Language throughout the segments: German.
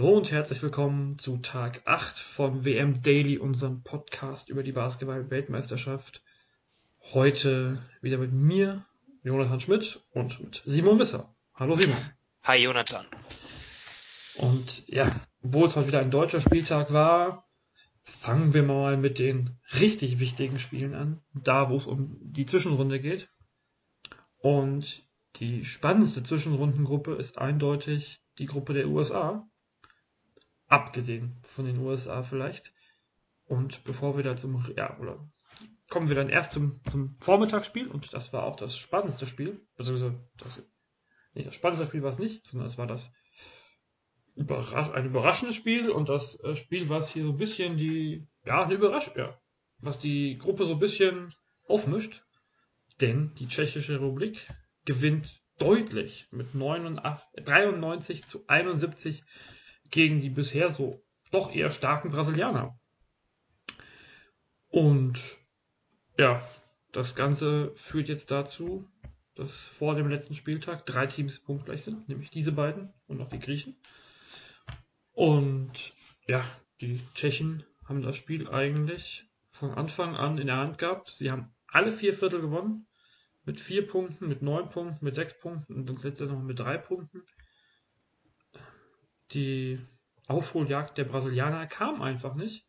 Hallo und herzlich willkommen zu Tag 8 von WM Daily, unserem Podcast über die Basketball-Weltmeisterschaft. Heute wieder mit mir, Jonathan Schmidt und mit Simon Wisser. Hallo Simon. Hi Jonathan. Und ja, obwohl es heute wieder ein deutscher Spieltag war, fangen wir mal mit den richtig wichtigen Spielen an, da wo es um die Zwischenrunde geht. Und die spannendste Zwischenrundengruppe ist eindeutig die Gruppe der USA. Abgesehen von den USA vielleicht. Und bevor wir da zum, ja, oder kommen wir dann erst zum, zum Vormittagsspiel und das war auch das spannendste Spiel. Beziehungsweise das, nee, das spannendste Spiel war es nicht, sondern es war das überrasch ein überraschendes Spiel und das äh, Spiel, was hier so ein bisschen die, ja, eine Überraschung, ja, was die Gruppe so ein bisschen aufmischt. Denn die Tschechische Republik gewinnt deutlich mit 89, 93 zu 71 gegen die bisher so doch eher starken Brasilianer. Und ja, das Ganze führt jetzt dazu, dass vor dem letzten Spieltag drei Teams punktgleich sind, nämlich diese beiden und noch die Griechen. Und ja, die Tschechen haben das Spiel eigentlich von Anfang an in der Hand gehabt. Sie haben alle vier Viertel gewonnen. Mit vier Punkten, mit neun Punkten, mit sechs Punkten und das letzte noch mit drei Punkten. Die Aufholjagd der Brasilianer kam einfach nicht.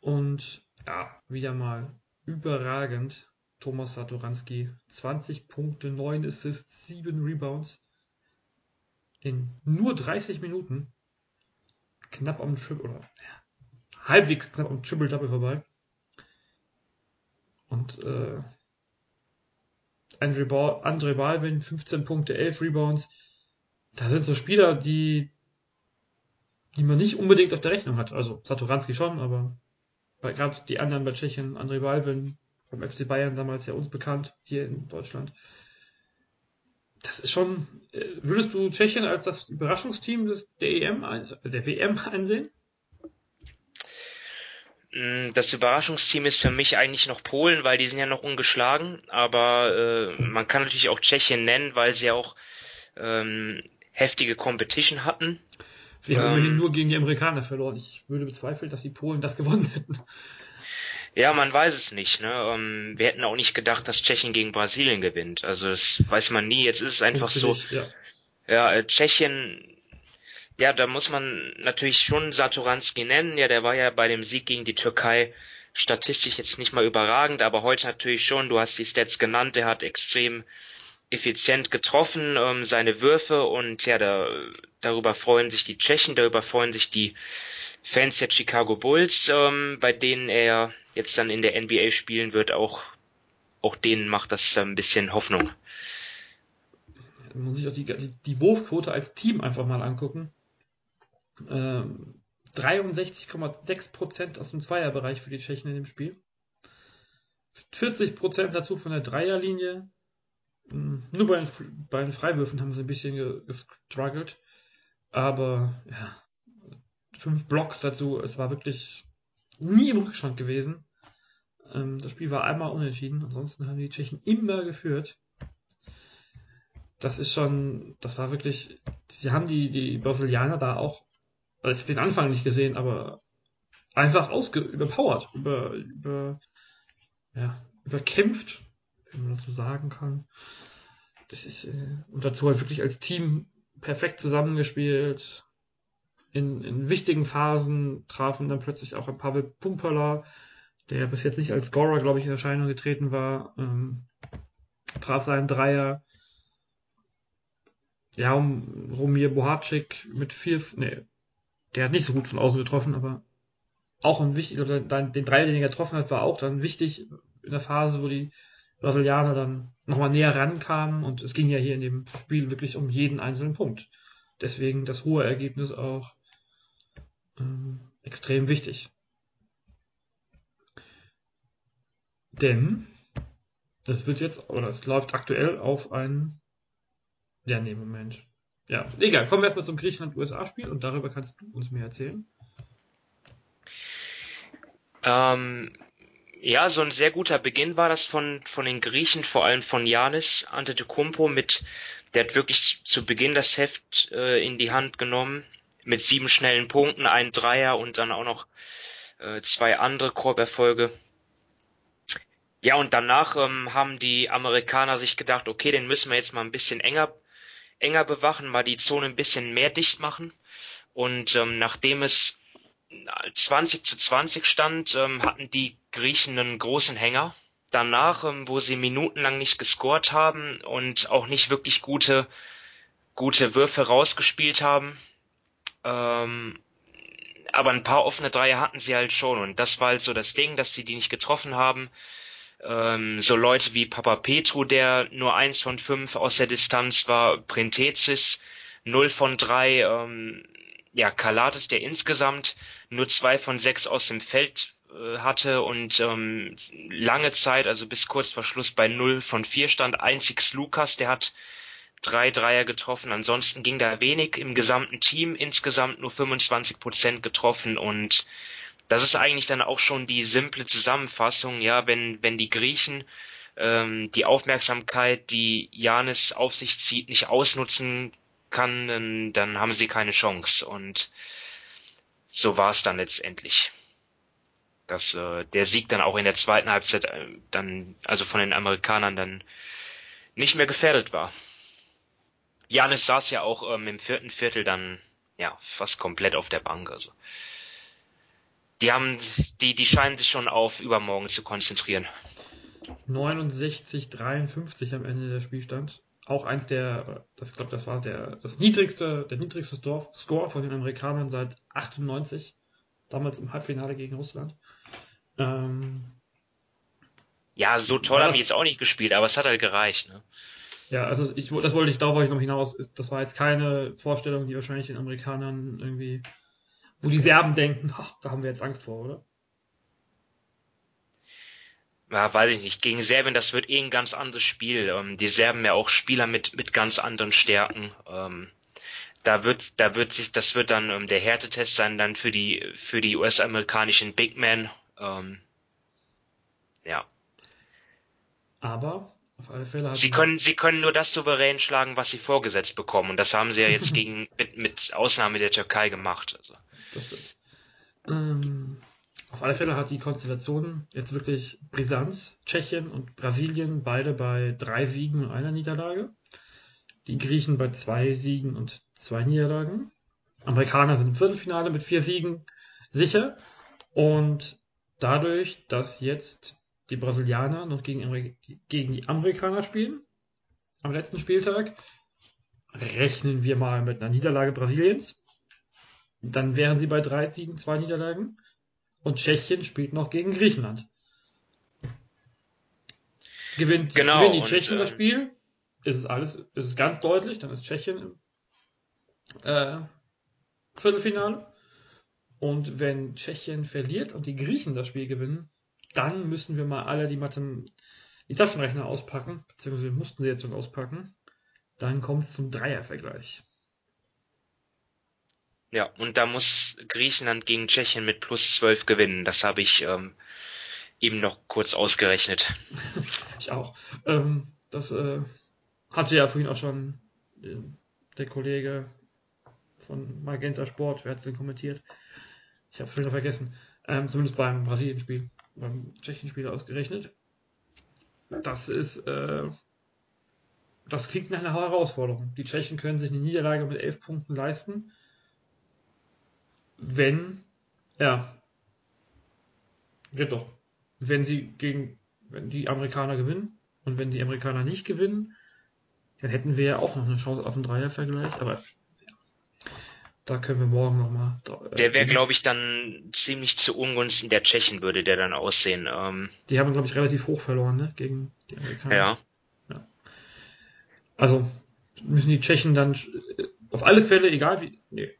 Und ja, wieder mal überragend. Thomas Satoranski, 20 Punkte, 9 Assists, 7 Rebounds in nur 30 Minuten knapp am Triple oder ja, halbwegs knapp am Triple Double vorbei. Und äh, Andre, Ball, Andre Balvin 15 Punkte, 11 Rebounds. Da sind so Spieler, die die man nicht unbedingt auf der Rechnung hat. Also Satoranski schon, aber gerade die anderen bei Tschechien, Andre Balvin vom FC Bayern damals ja uns bekannt hier in Deutschland. Das ist schon, äh, würdest du Tschechien als das Überraschungsteam des, der EM, der WM ansehen? Mm, das Überraschungsteam ist für mich eigentlich noch Polen, weil die sind ja noch ungeschlagen. Aber äh, man kann natürlich auch Tschechien nennen, weil sie auch ähm, heftige Competition hatten. Sie haben ähm, nur gegen die Amerikaner verloren. Ich würde bezweifeln, dass die Polen das gewonnen hätten. Ja, man weiß es nicht. Ne? Ähm, wir hätten auch nicht gedacht, dass Tschechien gegen Brasilien gewinnt. Also das weiß man nie. Jetzt ist es einfach so. Ja, ja äh, Tschechien, ja, da muss man natürlich schon Satoranski nennen. Ja, der war ja bei dem Sieg gegen die Türkei statistisch jetzt nicht mal überragend, aber heute natürlich schon. Du hast die Stats genannt. Der hat extrem effizient getroffen, ähm, seine Würfe und ja, da, darüber freuen sich die Tschechen, darüber freuen sich die Fans der Chicago Bulls, ähm, bei denen er jetzt dann in der NBA spielen wird, auch, auch denen macht das ein bisschen Hoffnung. Man muss sich auch die, die, Wurfquote als Team einfach mal angucken. Ähm, 63,6% aus dem Zweierbereich für die Tschechen in dem Spiel. 40% dazu von der Dreierlinie. Hm, nur bei den, bei den Freiwürfen haben sie ein bisschen gestruggelt. Aber ja, fünf Blocks dazu. Es war wirklich nie im Rückstand gewesen. Ähm, das Spiel war einmal unentschieden. Ansonsten haben die Tschechen immer geführt. Das ist schon, das war wirklich, sie haben die, die Brasilianer da auch, also ich habe den Anfang nicht gesehen, aber einfach ausge, überpowert, über, über, ja, überkämpft, wenn man das so sagen kann. Das ist, äh, und dazu halt wirklich als Team perfekt zusammengespielt in, in wichtigen Phasen trafen dann plötzlich auch ein Pavel Pumperla, der bis jetzt nicht als Scorer, glaube ich, in Erscheinung getreten war, ähm, traf seinen Dreier. Ja, um Romir Bohacik mit vier, nee, der hat nicht so gut von außen getroffen, aber auch ein wichtig, den Dreier, den er getroffen hat, war auch dann wichtig in der Phase, wo die Brasilianer dann nochmal näher rankamen und es ging ja hier in dem Spiel wirklich um jeden einzelnen Punkt. Deswegen das hohe Ergebnis auch ähm, extrem wichtig. Denn das wird jetzt, oder es läuft aktuell auf ein. Ja, nee, Moment. Ja, egal. Kommen wir erstmal zum Griechenland-USA-Spiel und darüber kannst du uns mehr erzählen. Ähm, ja, so ein sehr guter Beginn war das von, von den Griechen, vor allem von Janis Antetokounmpo mit, der hat wirklich zu Beginn das Heft äh, in die Hand genommen mit sieben schnellen Punkten, ein Dreier und dann auch noch äh, zwei andere Korberfolge. Ja, und danach ähm, haben die Amerikaner sich gedacht, okay, den müssen wir jetzt mal ein bisschen enger, enger bewachen, mal die Zone ein bisschen mehr dicht machen. Und ähm, nachdem es 20 zu 20 stand, ähm, hatten die Griechen einen großen Hänger. Danach, ähm, wo sie minutenlang nicht gescored haben und auch nicht wirklich gute, gute Würfe rausgespielt haben, ähm, aber ein paar offene Dreier hatten sie halt schon und das war halt so das Ding, dass sie die nicht getroffen haben. So Leute wie Papa Petru, der nur eins von fünf aus der Distanz war, Printezis 0 von drei, ähm, ja, Kalates, der insgesamt nur zwei von sechs aus dem Feld äh, hatte und ähm, lange Zeit, also bis kurz vor Schluss bei 0 von vier stand, einzig Lukas, der hat drei Dreier getroffen. Ansonsten ging da wenig im gesamten Team, insgesamt nur 25 Prozent getroffen und das ist eigentlich dann auch schon die simple Zusammenfassung, ja, wenn, wenn die Griechen ähm, die Aufmerksamkeit, die Janis auf sich zieht, nicht ausnutzen kann, dann, dann haben sie keine Chance. Und so war es dann letztendlich. Dass äh, der Sieg dann auch in der zweiten Halbzeit äh, dann, also von den Amerikanern dann nicht mehr gefährdet war. Janis saß ja auch ähm, im vierten Viertel dann ja fast komplett auf der Bank. Also die haben, die, die scheinen sich schon auf übermorgen zu konzentrieren. 69, 53 am Ende der Spielstand. Auch eins der, das glaube das war der, das niedrigste, der niedrigste Score von den Amerikanern seit 98. Damals im Halbfinale gegen Russland. Ähm, ja, so toll haben die jetzt auch nicht gespielt, aber es hat halt gereicht, ne? Ja, also ich, das wollte ich, darauf wollte ich noch hinaus. Das war jetzt keine Vorstellung, die wahrscheinlich den Amerikanern irgendwie wo die Serben denken, ach, da haben wir jetzt Angst vor, oder? Ja, weiß ich nicht. Gegen Serbien, das wird eh ein ganz anderes Spiel. Ähm, die Serben ja auch Spieler mit, mit ganz anderen Stärken. Ähm, da wird, da wird sich, das wird dann ähm, der Härtetest sein, dann für die, für die US-amerikanischen Big Men. Ähm, ja. Aber auf alle Fälle sie können, sie können nur das souverän schlagen, was sie vorgesetzt bekommen. Und das haben sie ja jetzt gegen, mit, mit Ausnahme der Türkei gemacht. Also das stimmt. Ähm, auf alle Fälle hat die Konstellation jetzt wirklich Brisanz. Tschechien und Brasilien beide bei drei Siegen und einer Niederlage. Die Griechen bei zwei Siegen und zwei Niederlagen. Amerikaner sind im Viertelfinale mit vier Siegen sicher. Und dadurch, dass jetzt die Brasilianer noch gegen, gegen die Amerikaner spielen, am letzten Spieltag, rechnen wir mal mit einer Niederlage Brasiliens. Dann wären sie bei drei Siegen, zwei Niederlagen. Und Tschechien spielt noch gegen Griechenland. Gewinnt, genau, gewinnen die Tschechen und, das ähm, Spiel, ist es alles, ist es ganz deutlich, dann ist Tschechien im äh, Viertelfinale. Und wenn Tschechien verliert und die Griechen das Spiel gewinnen, dann müssen wir mal alle die Mathe, die Taschenrechner auspacken, beziehungsweise mussten sie jetzt schon auspacken. Dann kommt es zum Dreiervergleich. Ja, und da muss Griechenland gegen Tschechien mit plus 12 gewinnen. Das habe ich ähm, eben noch kurz ausgerechnet. ich auch. Ähm, das äh, hatte ja vorhin auch schon äh, der Kollege von Magenta Sport, wer hat es denn kommentiert? Ich habe es schon wieder vergessen. Ähm, zumindest beim Brasilien-Spiel, beim Tschechien-Spiel ausgerechnet. Das ist, äh, das klingt nach einer Herausforderung. Die Tschechen können sich eine Niederlage mit elf Punkten leisten wenn, ja, geht doch. Wenn sie gegen, wenn die Amerikaner gewinnen und wenn die Amerikaner nicht gewinnen, dann hätten wir ja auch noch eine Chance auf einen Dreiervergleich, aber ja, da können wir morgen nochmal. Äh, der wäre, glaube ich, dann ziemlich zu Ungunsten der Tschechen, würde der dann aussehen. Ähm, die haben, glaube ich, relativ hoch verloren, ne, gegen die Amerikaner. Ja. ja. Also müssen die Tschechen dann äh, auf alle Fälle, egal wie, nee,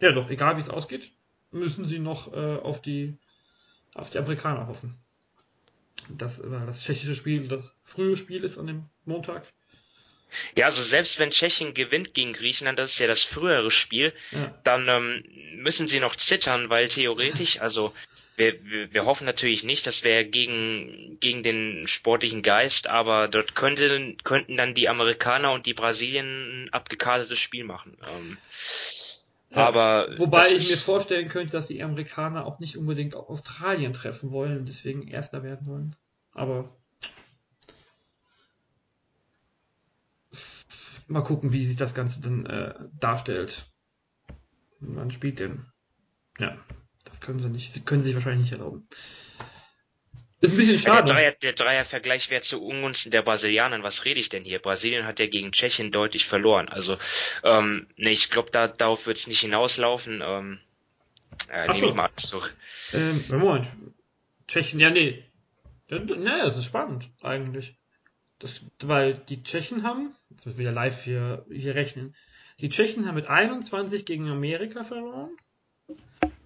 ja, doch, egal wie es ausgeht, müssen sie noch äh, auf, die, auf die Amerikaner hoffen. Das, weil das tschechische Spiel das frühe Spiel ist an dem Montag. Ja, also selbst wenn Tschechien gewinnt gegen Griechenland, das ist ja das frühere Spiel, ja. dann ähm, müssen sie noch zittern, weil theoretisch, also wir, wir, wir hoffen natürlich nicht, das wäre gegen, gegen den sportlichen Geist, aber dort könnte, könnten dann die Amerikaner und die Brasilien ein abgekartetes Spiel machen. Ähm, Ja, aber wobei ich mir vorstellen könnte, dass die Amerikaner auch nicht unbedingt auch Australien treffen wollen und deswegen Erster werden wollen. Aber mal gucken, wie sich das Ganze dann äh, darstellt. Man spielt den. Ja, das können sie nicht. Sie können sich wahrscheinlich nicht erlauben. Ist ein bisschen schade. Der, Dreier, der Dreiervergleich wäre zu Ungunsten der Brasilianer. Was rede ich denn hier? Brasilien hat ja gegen Tschechien deutlich verloren. Also, ähm, nee, ich glaube, da, darauf wird es nicht hinauslaufen. Ähm, äh, nehme ich mal zurück. Ähm, Moment. Tschechien, ja, nee. Ja, nee, das ist spannend, eigentlich. Das, weil die Tschechen haben, jetzt müssen wir wieder live hier, hier rechnen, die Tschechen haben mit 21 gegen Amerika verloren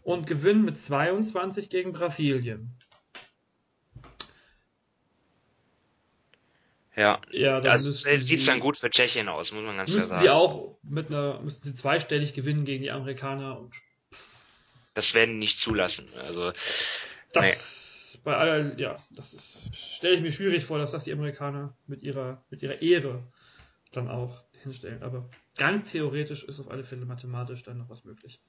und gewinnen mit 22 gegen Brasilien. Ja, ja das sieht dann gut für Tschechien aus, muss man ganz klar sagen. Sie auch mit einer, müssen sie zweistellig gewinnen gegen die Amerikaner und das werden die nicht zulassen. Also das nee. bei aller, ja, das ist, stelle ich mir schwierig vor, dass das die Amerikaner mit ihrer, mit ihrer Ehre dann auch hinstellen. Aber ganz theoretisch ist auf alle Fälle mathematisch dann noch was möglich.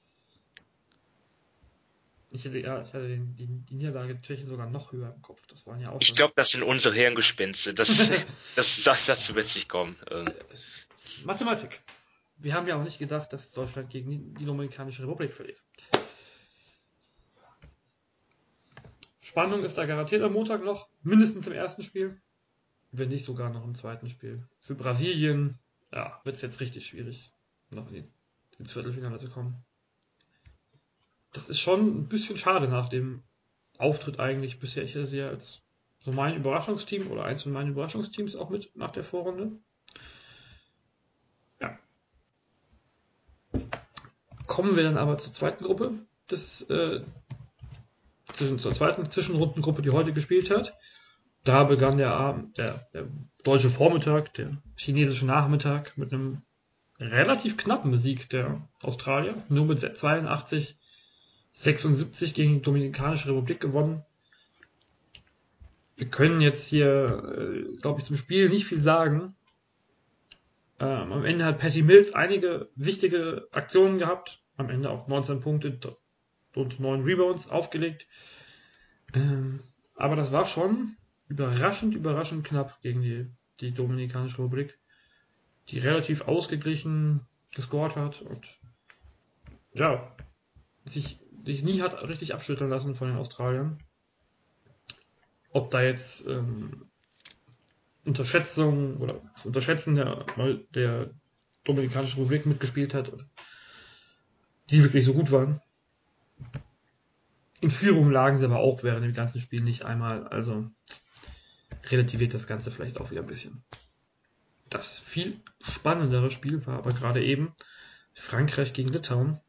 Ich hätte, ja, ich hatte den, die, die Niederlage Tschechien sogar noch höher im Kopf. Das waren ja auch. Ich glaube, das sind unsere Hirngespinste. Das, das, das, dazu wird es nicht kommen. Ähm. Mathematik. Wir haben ja auch nicht gedacht, dass Deutschland gegen die Dominikanische Republik verliert. Spannung ist da garantiert am Montag noch, mindestens im ersten Spiel. Wenn nicht sogar noch im zweiten Spiel. Für Brasilien, ja, wird es jetzt richtig schwierig, noch in ins Viertelfinale zu kommen das ist schon ein bisschen schade nach dem Auftritt eigentlich bisher. Ich sehe als so mein Überraschungsteam oder eins von meinen Überraschungsteams auch mit nach der Vorrunde. Ja. Kommen wir dann aber zur zweiten Gruppe des, äh, zwischen, zur zweiten Zwischenrundengruppe, die heute gespielt hat. Da begann der der, der deutsche Vormittag, der chinesische Nachmittag mit einem relativ knappen Sieg der Australier, nur mit 82 76 gegen die Dominikanische Republik gewonnen. Wir können jetzt hier, äh, glaube ich, zum Spiel nicht viel sagen. Ähm, am Ende hat Patty Mills einige wichtige Aktionen gehabt. Am Ende auch 19 Punkte und 9 Rebounds aufgelegt. Ähm, aber das war schon überraschend, überraschend knapp gegen die, die Dominikanische Republik, die relativ ausgeglichen gescored hat und ja, sich sich nie hat richtig abschütteln lassen von den Australiern. Ob da jetzt ähm, Unterschätzung oder Unterschätzen der, der Dominikanischen Republik mitgespielt hat, die wirklich so gut waren. In Führung lagen sie aber auch während dem ganzen Spiel nicht einmal, also relativiert das Ganze vielleicht auch wieder ein bisschen. Das viel spannendere Spiel war aber gerade eben Frankreich gegen Litauen.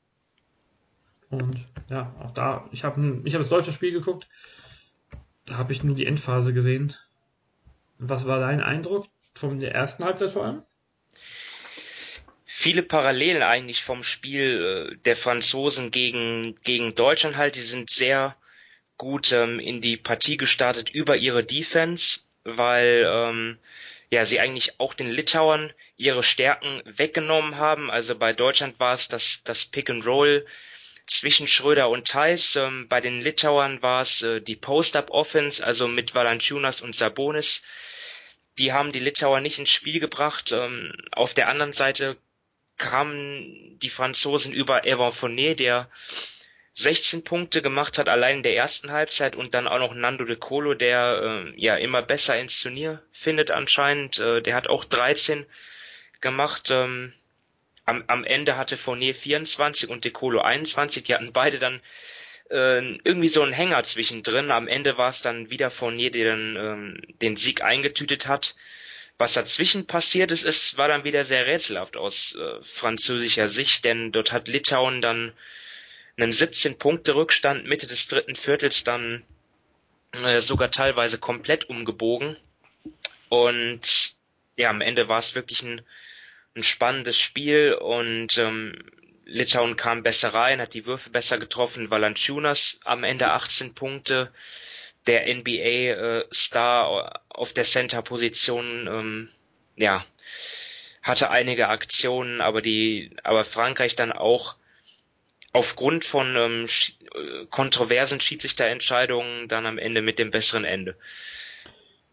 Und ja, auch da, ich habe ich hab das deutsche Spiel geguckt, da habe ich nur die Endphase gesehen. Was war dein Eindruck von der ersten Halbzeit vor allem? Viele Parallelen eigentlich vom Spiel äh, der Franzosen gegen, gegen Deutschland halt. Die sind sehr gut ähm, in die Partie gestartet über ihre Defense, weil ähm, ja sie eigentlich auch den Litauern ihre Stärken weggenommen haben. Also bei Deutschland war es das, das Pick and Roll zwischen Schröder und Thais. Ähm, bei den Litauern war es äh, die Post-Up-Offense, also mit Valanciunas und Sabonis. Die haben die Litauer nicht ins Spiel gebracht. Ähm, auf der anderen Seite kamen die Franzosen über Evan Fournier, der 16 Punkte gemacht hat, allein in der ersten Halbzeit und dann auch noch Nando De Colo, der äh, ja immer besser ins Turnier findet anscheinend. Äh, der hat auch 13 gemacht. Ähm, am, am Ende hatte Fournier 24 und Decolo 21. Die hatten beide dann äh, irgendwie so einen Hänger zwischendrin. Am Ende war es dann wieder Fournier, der dann ähm, den Sieg eingetütet hat. Was dazwischen passiert ist, ist, war dann wieder sehr rätselhaft aus äh, französischer Sicht, denn dort hat Litauen dann einen 17-Punkte-Rückstand Mitte des dritten Viertels dann äh, sogar teilweise komplett umgebogen. Und ja, am Ende war es wirklich ein ein spannendes Spiel und ähm, Litauen kam besser rein, hat die Würfe besser getroffen. Valanciunas am Ende 18 Punkte, der NBA-Star äh, auf der Center-Position, ähm, ja, hatte einige Aktionen, aber die, aber Frankreich dann auch aufgrund von ähm, äh, kontroversen Schiedsrichterentscheidungen dann am Ende mit dem besseren Ende.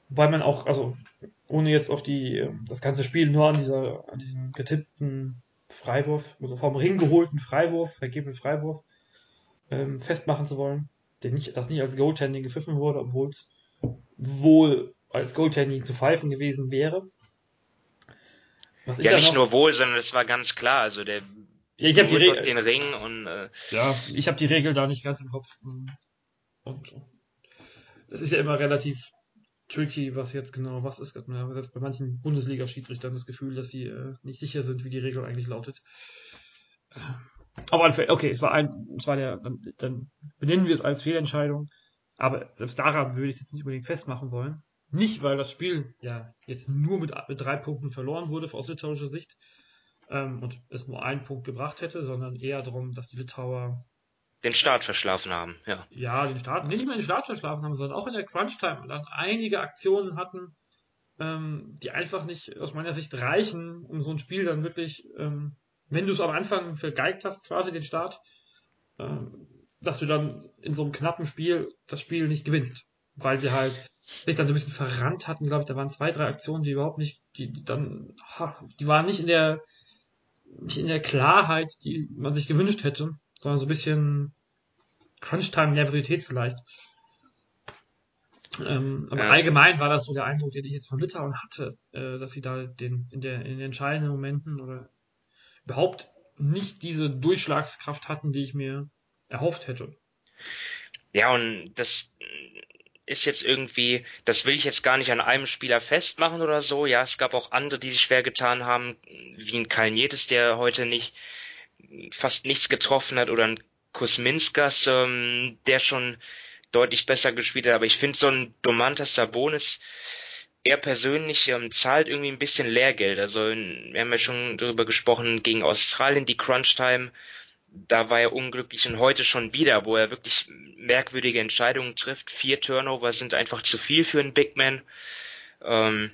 Weil man auch, also ohne jetzt auf die ähm, das ganze Spiel nur an dieser an diesem getippten Freiwurf, also vom Ring geholten Freiwurf, vergebenen Freiwurf ähm, festmachen zu wollen, der nicht, das nicht als Goaltending gepfiffen wurde, obwohl es wohl als Goaltending zu pfeifen gewesen wäre. ja, nicht noch, nur wohl, sondern es war ganz klar. Also der ja, ich habe den Ring und äh, ja, ich habe die Regel da nicht ganz im Kopf und, und das ist ja immer relativ tricky, was jetzt genau was ist. Man hat jetzt bei manchen Bundesliga-Schiedsrichtern das Gefühl, dass sie äh, nicht sicher sind, wie die Regel eigentlich lautet. Aber okay, es war ein, es war der, dann, dann benennen wir es als Fehlentscheidung. Aber selbst daran würde ich es jetzt nicht unbedingt festmachen wollen. Nicht, weil das Spiel ja jetzt nur mit, mit drei Punkten verloren wurde aus litauischer Sicht ähm, und es nur einen Punkt gebracht hätte, sondern eher darum, dass die Litauer den Start verschlafen haben, ja. Ja, den Start, nicht mehr den Start verschlafen haben, sondern auch in der Crunch-Time dann einige Aktionen hatten, ähm, die einfach nicht aus meiner Sicht reichen, um so ein Spiel dann wirklich, ähm, wenn du es am Anfang vergeigt hast, quasi den Start, ähm, dass du dann in so einem knappen Spiel das Spiel nicht gewinnst. Weil sie halt sich dann so ein bisschen verrannt hatten, glaube ich, da waren zwei, drei Aktionen, die überhaupt nicht, die, die dann, ha, die waren nicht in der, nicht in der Klarheit, die man sich gewünscht hätte sondern so ein bisschen Crunch-Time-Nervosität vielleicht. Ähm, aber ja. allgemein war das so der Eindruck, den ich jetzt von Litauen hatte, äh, dass sie da den, in, der, in den entscheidenden Momenten oder überhaupt nicht diese Durchschlagskraft hatten, die ich mir erhofft hätte. Ja, und das ist jetzt irgendwie, das will ich jetzt gar nicht an einem Spieler festmachen oder so. Ja, es gab auch andere, die sich schwer getan haben, wie ein Kalnietis, der heute nicht fast nichts getroffen hat oder ein Kusminskas, ähm, der schon deutlich besser gespielt hat. Aber ich finde so ein Domantas Sabonis, er persönlich ähm, zahlt irgendwie ein bisschen Lehrgeld. Also wir haben ja schon darüber gesprochen, gegen Australien die Crunch Time, da war er unglücklich und heute schon wieder, wo er wirklich merkwürdige Entscheidungen trifft. Vier Turnover sind einfach zu viel für einen Big Man. Ähm,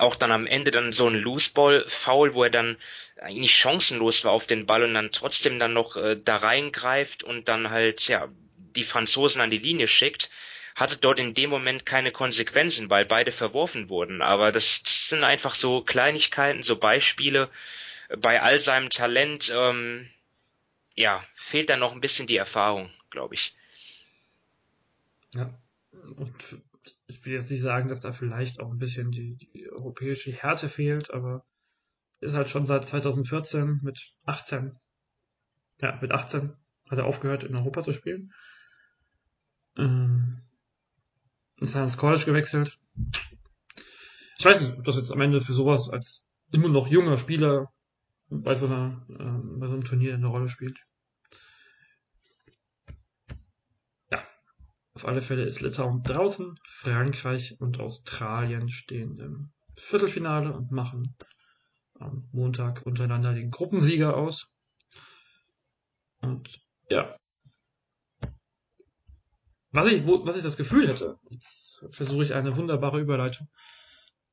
auch dann am Ende dann so ein Loose-Ball-Foul, wo er dann eigentlich chancenlos war auf den Ball und dann trotzdem dann noch äh, da reingreift und dann halt, ja, die Franzosen an die Linie schickt, hatte dort in dem Moment keine Konsequenzen, weil beide verworfen wurden. Aber das, das sind einfach so Kleinigkeiten, so Beispiele. Bei all seinem Talent, ähm, ja, fehlt da noch ein bisschen die Erfahrung, glaube ich. Ja. Und ich will jetzt nicht sagen, dass da vielleicht auch ein bisschen die, die europäische Härte fehlt, aber ist halt schon seit 2014 mit 18, ja, mit 18 hat er aufgehört in Europa zu spielen. Ähm, ist dann ins College gewechselt. Ich weiß nicht, ob das jetzt am Ende für sowas als immer noch junger Spieler bei so einer, äh, bei so einem Turnier eine Rolle spielt. Auf alle Fälle ist Litauen draußen, Frankreich und Australien stehen im Viertelfinale und machen am Montag untereinander den Gruppensieger aus. Und ja. Was ich, wo, was ich das Gefühl hätte, jetzt versuche ich eine wunderbare Überleitung,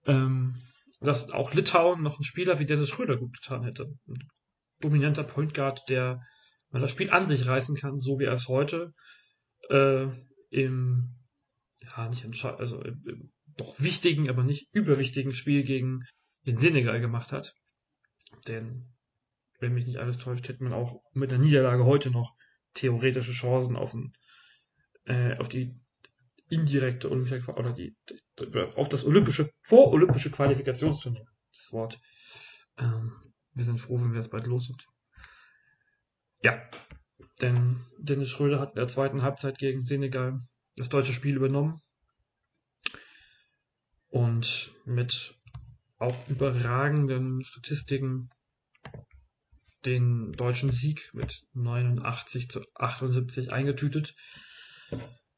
ähm, dass auch Litauen noch einen Spieler wie Dennis Schröder gut getan hätte. Ein dominanter Point Guard, der mal das Spiel an sich reißen kann, so wie er es heute äh, im, ja, nicht also im, im, doch wichtigen, aber nicht überwichtigen Spiel gegen den Senegal gemacht hat. Denn, wenn mich nicht alles täuscht, hätte man auch mit der Niederlage heute noch theoretische Chancen auf, ein, äh, auf die indirekte Olympia oder die, auf das olympische, vorolympische Qualifikationsturnier. Das Wort. Ähm, wir sind froh, wenn wir jetzt bald los sind. Ja, denn Dennis Schröder hat in der zweiten Halbzeit gegen Senegal das deutsche Spiel übernommen und mit auch überragenden Statistiken den deutschen Sieg mit 89 zu 78 eingetütet.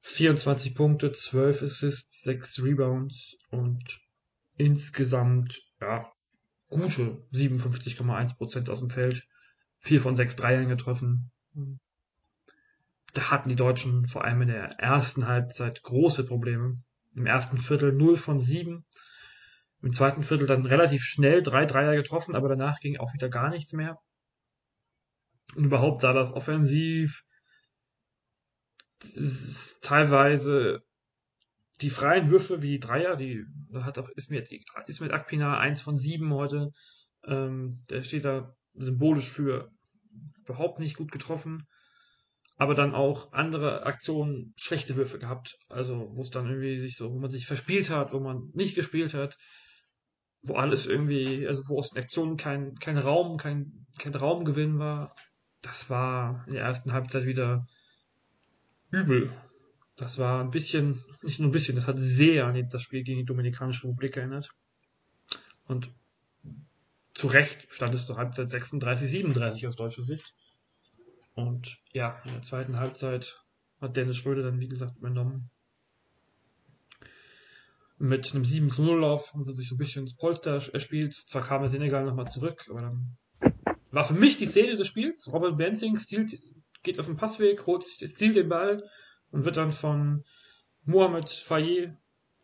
24 Punkte, 12 Assists, 6 Rebounds und insgesamt ja, gute 57,1% aus dem Feld. 4 von 6 Dreiern getroffen da hatten die Deutschen vor allem in der ersten Halbzeit große Probleme. Im ersten Viertel 0 von 7. Im zweiten Viertel dann relativ schnell drei Dreier getroffen, aber danach ging auch wieder gar nichts mehr. Und überhaupt sah das offensiv teilweise die freien Würfe wie die Dreier, die hat auch Ismet, Ismet Akpina eins von sieben heute. Ähm, der steht da symbolisch für überhaupt nicht gut getroffen. Aber dann auch andere Aktionen schlechte Würfe gehabt. Also, wo es dann irgendwie sich so, wo man sich verspielt hat, wo man nicht gespielt hat, wo alles irgendwie, also wo aus den Aktionen kein, kein Raum, kein, kein Raumgewinn war. Das war in der ersten Halbzeit wieder übel. Das war ein bisschen, nicht nur ein bisschen, das hat sehr an das Spiel gegen die Dominikanische Republik erinnert. Und zu Recht stand es zur Halbzeit 36, 37 aus deutscher Sicht. Und ja, in der zweiten Halbzeit hat Dennis Schröder dann, wie gesagt, übernommen. Mit einem 7 0 Lauf haben sie sich so ein bisschen ins Polster erspielt. Zwar kam der Senegal nochmal zurück, aber dann war für mich die Szene des Spiels. Robert Benzing stiehlt, geht auf den Passweg, holt, stiehlt den Ball und wird dann von Mohamed Fayet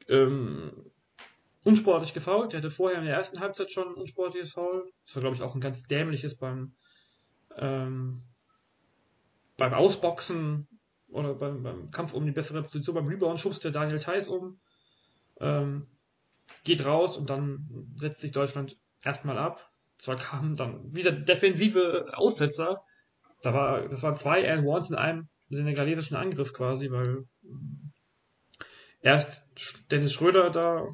ähm, unsportlich gefault. Der hatte vorher in der ersten Halbzeit schon ein unsportliches Foul. Das war, glaube ich, auch ein ganz dämliches beim, ähm, beim Ausboxen oder beim, beim, Kampf um die bessere Position. Beim Rebound schubst der Daniel Theiss um, ähm, geht raus und dann setzt sich Deutschland erstmal ab. Zwar kamen dann wieder defensive Aussetzer. Da war, das waren zwei and ones in einem senegalesischen Angriff quasi, weil erst Dennis Schröder da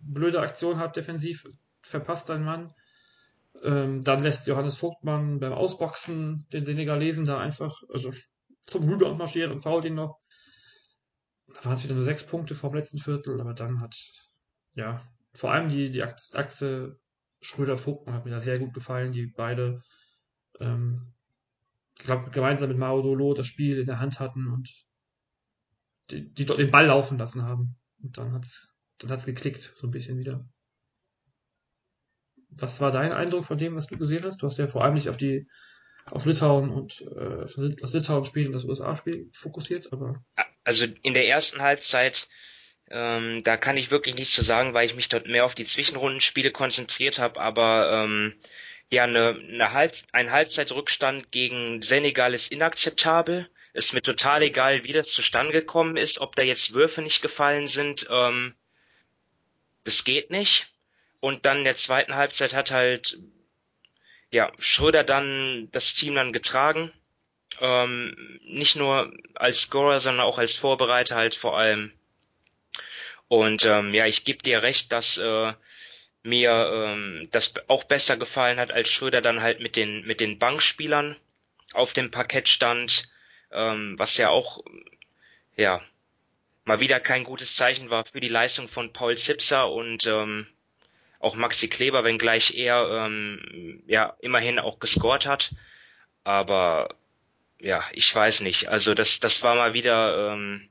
blöde Aktion hat defensiv, verpasst sein Mann. Ähm, dann lässt Johannes Vogtmann beim Ausboxen den Senegalesen da einfach also zum Rebound marschieren und fault ihn noch. Da waren es wieder nur sechs Punkte vom letzten Viertel, aber dann hat, ja, vor allem die, die Achse Schröder-Vogtmann hat mir da sehr gut gefallen, die beide ähm, glaub, gemeinsam mit Mao Dolo das Spiel in der Hand hatten und die, die dort den Ball laufen lassen haben. Und dann hat's, dann hat's geklickt, so ein bisschen wieder. Was war dein Eindruck von dem, was du gesehen hast? Du hast ja vor allem nicht auf die, auf Litauen und äh, das Litauen-Spiel und das USA-Spiel fokussiert, aber. Also in der ersten Halbzeit, ähm, da kann ich wirklich nichts zu sagen, weil ich mich dort mehr auf die Zwischenrundenspiele konzentriert habe, aber ähm, ja, eine, eine Halb, ein Halbzeitrückstand gegen Senegal ist inakzeptabel. Ist mir total egal, wie das zustande gekommen ist, ob da jetzt Würfe nicht gefallen sind. Ähm, das geht nicht. Und dann in der zweiten Halbzeit hat halt ja Schröder dann das Team dann getragen. Ähm, nicht nur als Scorer, sondern auch als Vorbereiter halt vor allem. Und ähm, ja, ich gebe dir recht, dass äh, mir ähm, das auch besser gefallen hat, als Schröder dann halt mit den, mit den Bankspielern auf dem Parkett stand, ähm, was ja auch, ja, mal wieder kein gutes Zeichen war für die Leistung von Paul Zipser und ähm, auch Maxi Kleber, wenngleich er ähm, ja immerhin auch gescored hat. Aber ja, ich weiß nicht. Also das, das war mal wieder ähm,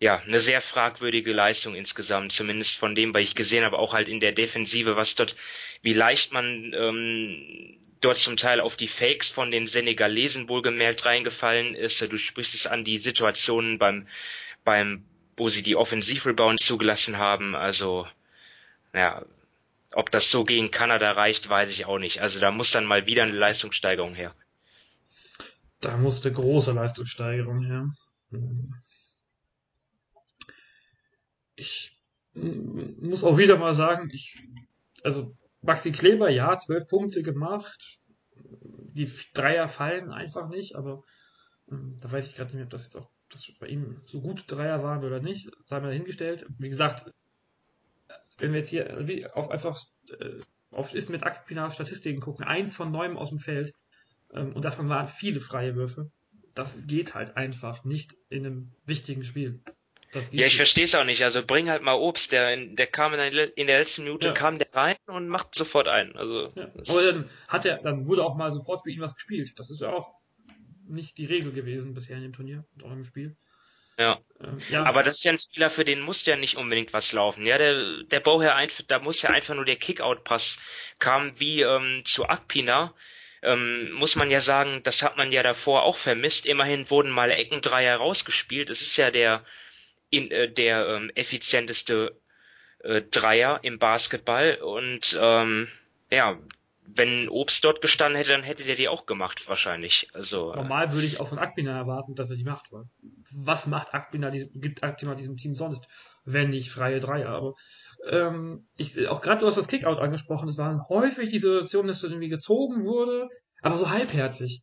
ja, eine sehr fragwürdige Leistung insgesamt, zumindest von dem, was ich gesehen habe, auch halt in der Defensive, was dort, wie leicht man ähm, dort zum Teil auf die Fakes von den Senegalesen wohlgemerkt reingefallen ist. Du sprichst es an die Situationen beim, beim, wo sie die Offensivrebound zugelassen haben. Also, ja, ob das so gegen Kanada reicht, weiß ich auch nicht. Also da muss dann mal wieder eine Leistungssteigerung her. Da musste große Leistungssteigerung her ich muss auch wieder mal sagen, ich, also Maxi Kleber, ja, zwölf Punkte gemacht. Die Dreier fallen einfach nicht, aber ähm, da weiß ich gerade nicht ob das jetzt auch das bei ihm so gut Dreier waren oder nicht. Sei mal dahingestellt. Wie gesagt, wenn wir jetzt hier auf einfach äh, auf ist mit Axpinas Statistiken gucken, eins von neun aus dem Feld ähm, und davon waren viele freie Würfe. Das geht halt einfach nicht in einem wichtigen Spiel ja, ich verstehe es auch nicht. Also bring halt mal Obst. Der, der kam in der, in der letzten Minute, ja. kam der rein und macht sofort ein. Also, ja. Aber dann hat er, dann wurde auch mal sofort für ihn was gespielt. Das ist ja auch nicht die Regel gewesen bisher in dem Turnier und auch im Spiel. Ja. Ja. Aber das ist ja ein Spieler, für den muss ja nicht unbedingt was laufen. Ja, der, der Bauherr einfach, da muss ja einfach nur der Kickout-Pass kam wie ähm, zu Akpina. Ähm, muss man ja sagen, das hat man ja davor auch vermisst. Immerhin wurden mal Eckendreier rausgespielt. Es ist ja der in, äh, der ähm, effizienteste äh, Dreier im Basketball und ähm, ja, wenn Obst dort gestanden hätte, dann hätte der die auch gemacht, wahrscheinlich. Also, äh, Normal würde ich auch von Akpina erwarten, dass er die macht. Was macht Akpina, gibt Akpina diesem Team sonst, wenn nicht freie Dreier? Aber ähm, ich, auch gerade du hast das Kickout angesprochen, es waren häufig die Situationen, dass irgendwie gezogen wurde, aber so halbherzig.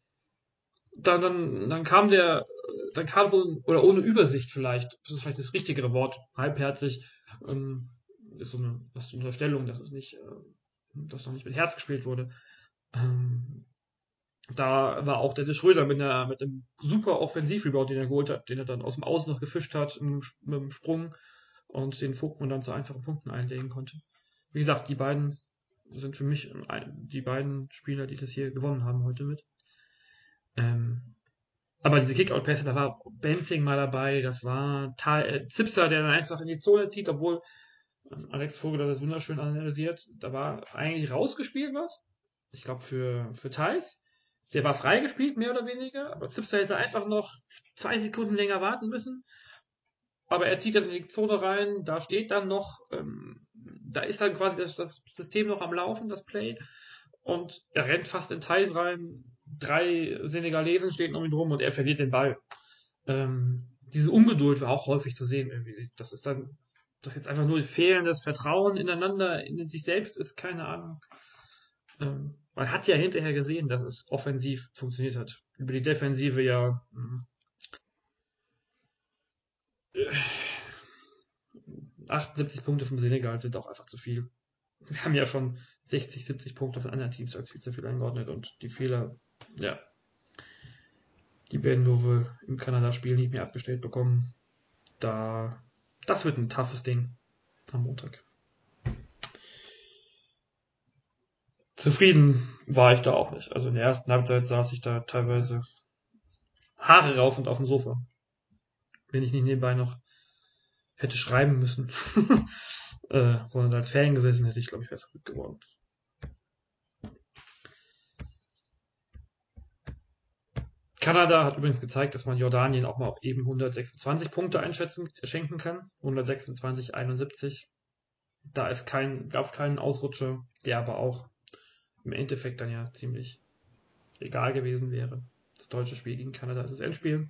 Dann, dann, dann kam der, dann kam so, oder ohne Übersicht vielleicht, das ist vielleicht das richtigere Wort, halbherzig, ähm, ist so eine, was die Unterstellung, dass es nicht, äh, dass noch nicht mit Herz gespielt wurde. Ähm, da war auch der Schröder mit, einer, mit einem super Offensiv-Rebound, den er geholt hat, den er dann aus dem Außen noch gefischt hat, mit, einem Sprung und den Vogtmann dann zu einfachen Punkten einlegen konnte. Wie gesagt, die beiden sind für mich die beiden Spieler, die das hier gewonnen haben heute mit. Ähm, aber diese Kickout-Pässe, da war Benzing mal dabei, das war Tal, äh, Zipser, der dann einfach in die Zone zieht, obwohl Alex Vogel das wunderschön analysiert. Da war eigentlich rausgespielt was. Ich glaube für, für Thais. Der war freigespielt, mehr oder weniger, aber Zipser hätte einfach noch zwei Sekunden länger warten müssen. Aber er zieht dann in die Zone rein, da steht dann noch, ähm, da ist dann quasi das, das, System noch am Laufen, das Play. Und er rennt fast in Thais rein. Drei Senegalesen stehen um ihn rum und er verliert den Ball. Ähm, diese Ungeduld war auch häufig zu sehen. Irgendwie. Das ist dann das jetzt einfach nur fehlendes Vertrauen ineinander, in sich selbst ist, keine Ahnung. Ähm, man hat ja hinterher gesehen, dass es offensiv funktioniert hat. Über die Defensive ja. Mh. 78 Punkte vom Senegal sind auch einfach zu viel. Wir haben ja schon 60, 70 Punkte von anderen Teams als viel zu viel eingeordnet und die Fehler, ja, die werden wir im Kanada-Spiel nicht mehr abgestellt bekommen. Da das wird ein toughes Ding am Montag. Zufrieden war ich da auch nicht. Also in der ersten Halbzeit saß ich da teilweise Haare raufend auf dem Sofa. Wenn ich nicht nebenbei noch hätte schreiben müssen, äh, sondern als Fan gesessen hätte ich, glaube ich, wäre verrückt geworden. Kanada hat übrigens gezeigt, dass man Jordanien auch mal eben 126 Punkte einschätzen, schenken kann. 126, 71. Da ist kein, gab es keinen Ausrutscher, der aber auch im Endeffekt dann ja ziemlich egal gewesen wäre. Das deutsche Spiel gegen Kanada ist das Endspiel.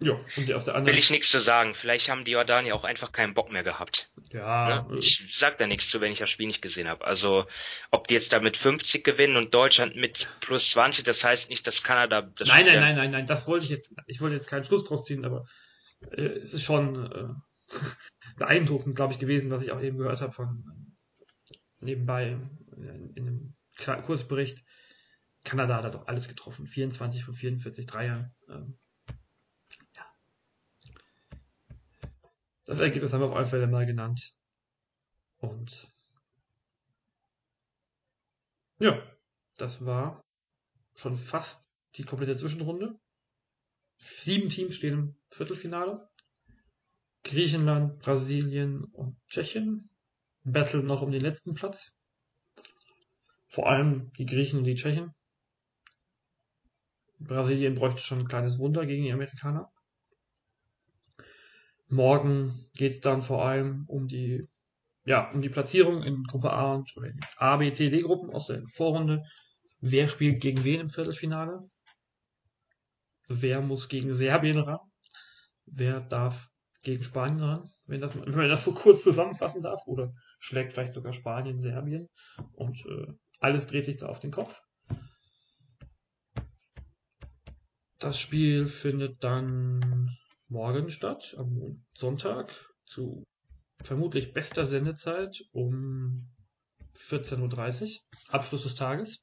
Ja, und aus der anderen. Will ich nichts zu sagen. Vielleicht haben die Jordanier auch einfach keinen Bock mehr gehabt. Ja. Ne? Ich sag da nichts zu, wenn ich das Spiel nicht gesehen habe. Also, ob die jetzt da mit 50 gewinnen und Deutschland mit plus 20, das heißt nicht, dass Kanada das Nein, nein, nein, nein, nein, das wollte ich jetzt, ich wollte jetzt keinen Schluss draus ziehen, aber äh, es ist schon äh, beeindruckend, glaube ich, gewesen, was ich auch eben gehört habe von äh, nebenbei in, in einem Kursbericht. Kanada hat doch alles getroffen. 24 von 44 Dreiern. Ähm, Das Ergebnis haben wir auf alle Fälle mal genannt. Und ja, das war schon fast die komplette Zwischenrunde. Sieben Teams stehen im Viertelfinale. Griechenland, Brasilien und Tschechien battlen noch um den letzten Platz. Vor allem die Griechen und die Tschechen. Brasilien bräuchte schon ein kleines Wunder gegen die Amerikaner. Morgen geht es dann vor allem um die, ja, um die Platzierung in Gruppe A und oder A, B, C, D Gruppen aus der Vorrunde. Wer spielt gegen wen im Viertelfinale? Wer muss gegen Serbien ran? Wer darf gegen Spanien ran? Wenn, das, wenn man das so kurz zusammenfassen darf. Oder schlägt vielleicht sogar Spanien Serbien. Und äh, alles dreht sich da auf den Kopf. Das Spiel findet dann morgen statt, am Sonntag, zu vermutlich bester Sendezeit um 14.30 Uhr, Abschluss des Tages.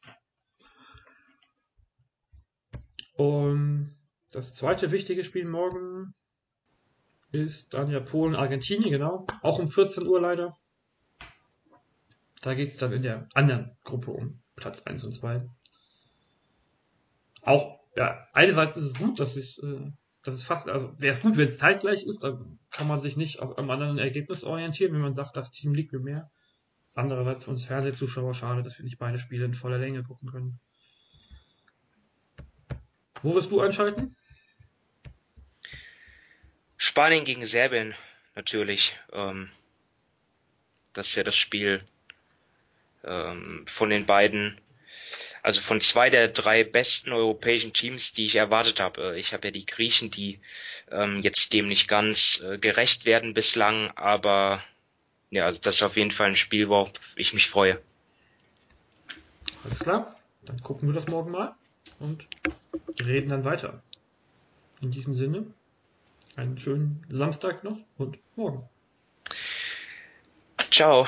Und das zweite wichtige Spiel morgen ist dann ja Polen-Argentinien, genau. Auch um 14 Uhr leider. Da geht es dann in der anderen Gruppe um Platz 1 und 2. Auch, ja, einerseits ist es gut, dass es äh, das ist fast, also wäre es gut, wenn es zeitgleich ist, dann kann man sich nicht auf einem anderen Ergebnis orientieren, wenn man sagt, das Team liegt mir mehr. Andererseits für uns Fernsehzuschauer schade, dass wir nicht beide Spiele in voller Länge gucken können. Wo wirst du einschalten? Spanien gegen Serbien natürlich. Ähm, das ist ja das Spiel, ähm, von den beiden, also von zwei der drei besten europäischen Teams, die ich erwartet habe. Äh, ich habe ja die Griechen, die ähm, jetzt dem nicht ganz äh, gerecht werden bislang, aber ja, also das ist auf jeden Fall ein Spiel, worauf ich mich freue. Alles klar, dann gucken wir das morgen mal und reden dann weiter. In diesem Sinne, einen schönen Samstag noch und morgen. Ciao.